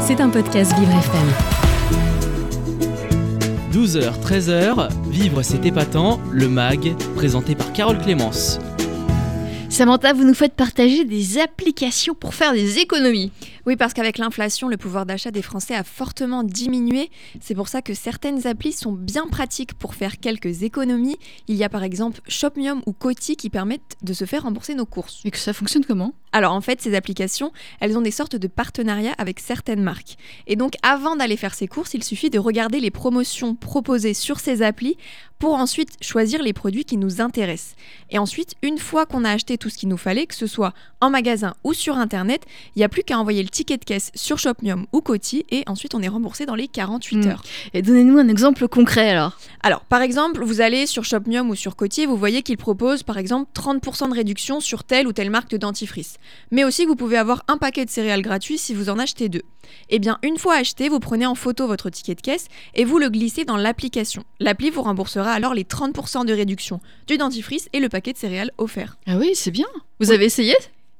C'est un podcast Vivre FM. 12h, 13h, Vivre c'est épatant, le MAG, présenté par Carole Clémence. Samantha, vous nous faites partager des applications pour faire des économies. Oui, parce qu'avec l'inflation, le pouvoir d'achat des Français a fortement diminué. C'est pour ça que certaines applis sont bien pratiques pour faire quelques économies. Il y a par exemple Shopmium ou Coty qui permettent de se faire rembourser nos courses. Et que ça fonctionne comment? Alors en fait, ces applications, elles ont des sortes de partenariats avec certaines marques. Et donc avant d'aller faire ses courses, il suffit de regarder les promotions proposées sur ces applis pour ensuite choisir les produits qui nous intéressent. Et ensuite, une fois qu'on a acheté tout ce qu'il nous fallait, que ce soit en magasin ou sur Internet, il n'y a plus qu'à envoyer le ticket de caisse sur Shopmium ou Coty et ensuite on est remboursé dans les 48 Hmm. heures. Et donnez-nous un exemple concret alors. Alors, par exemple, vous allez sur Shopmium ou sur Coty et vous voyez qu'ils proposent par exemple 30% de réduction sur telle ou telle marque de dentifrice. Mais aussi vous pouvez avoir un paquet de céréales gratuit si vous en achetez deux. Eh bien, une fois acheté, vous prenez en photo votre ticket de caisse et vous le glissez dans l'application. L'appli vous remboursera alors les 30% de réduction du dentifrice et le paquet de céréales offert. Ah oui, c'est bien. Vous Oui. avez essayé?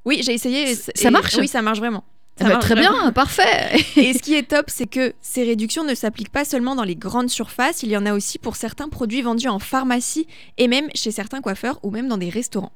Oui, j'ai essayé. et Ça et- marche? Oui, ça marche vraiment. Ça Ah bah, marche Très vraiment. bien, parfait. Et ce qui est top, c'est que ces réductions ne s'appliquent pas seulement dans les grandes surfaces, il y en a aussi pour certains produits vendus en pharmacie et même chez certains coiffeurs ou même dans des restaurants.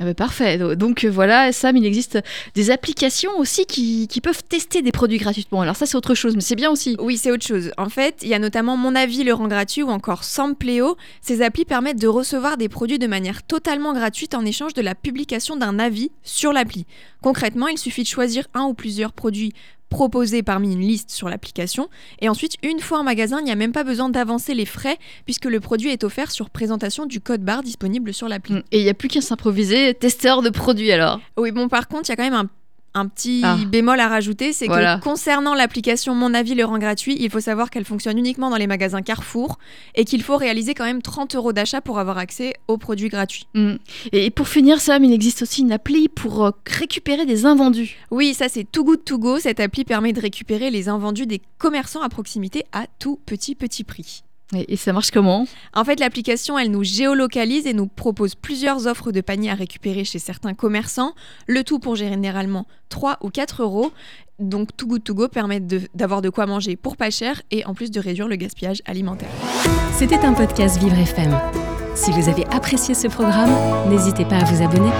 Ah bah, parfait. Do- Donc euh, voilà, Sam, il existe des applications aussi qui, peuvent tester des produits gratuitement. Alors ça, c'est autre chose, mais c'est bien aussi. Oui, c'est autre chose. En fait, il y a notamment Mon Avis le rend gratuit ou encore Sampléo. Ces applis permettent de recevoir des produits de manière totalement gratuite en échange de la publication d'un avis sur l'appli. Concrètement, il suffit de choisir un ou plusieurs produits proposés parmi une liste sur l'application et ensuite une fois en magasin il n'y a même pas besoin d'avancer les frais puisque le produit est offert sur présentation du code barre disponible sur l'appli. Et il n'y a plus qu'à s'improviser testeur de produits alors. Oui, bon, par contre, il y a quand même un, un petit Ah. bémol à rajouter, c'est Voilà. que concernant l'application Mon Avis le rend gratuit, il faut savoir qu'elle fonctionne uniquement dans les magasins Carrefour et qu'il faut réaliser quand même 30 euros d'achat pour avoir accès aux produits gratuits. Mm. Et pour finir, Sam, il existe aussi une appli pour euh, récupérer des invendus. Oui, ça c'est Too Good To Go. Cette appli permet de récupérer les invendus des commerçants à proximité à tout petit petit prix. Et, et ça marche comment En fait, l'application, elle nous géolocalise et nous propose plusieurs offres de paniers à récupérer chez certains commerçants, le tout pour généralement 3 ou 4 euros. Donc, Too Good To Go permet de- d'avoir de quoi manger pour pas cher et en plus de réduire le gaspillage alimentaire. C'était un podcast Vivre FM. Si vous avez apprécié ce programme, n'hésitez pas à vous abonner.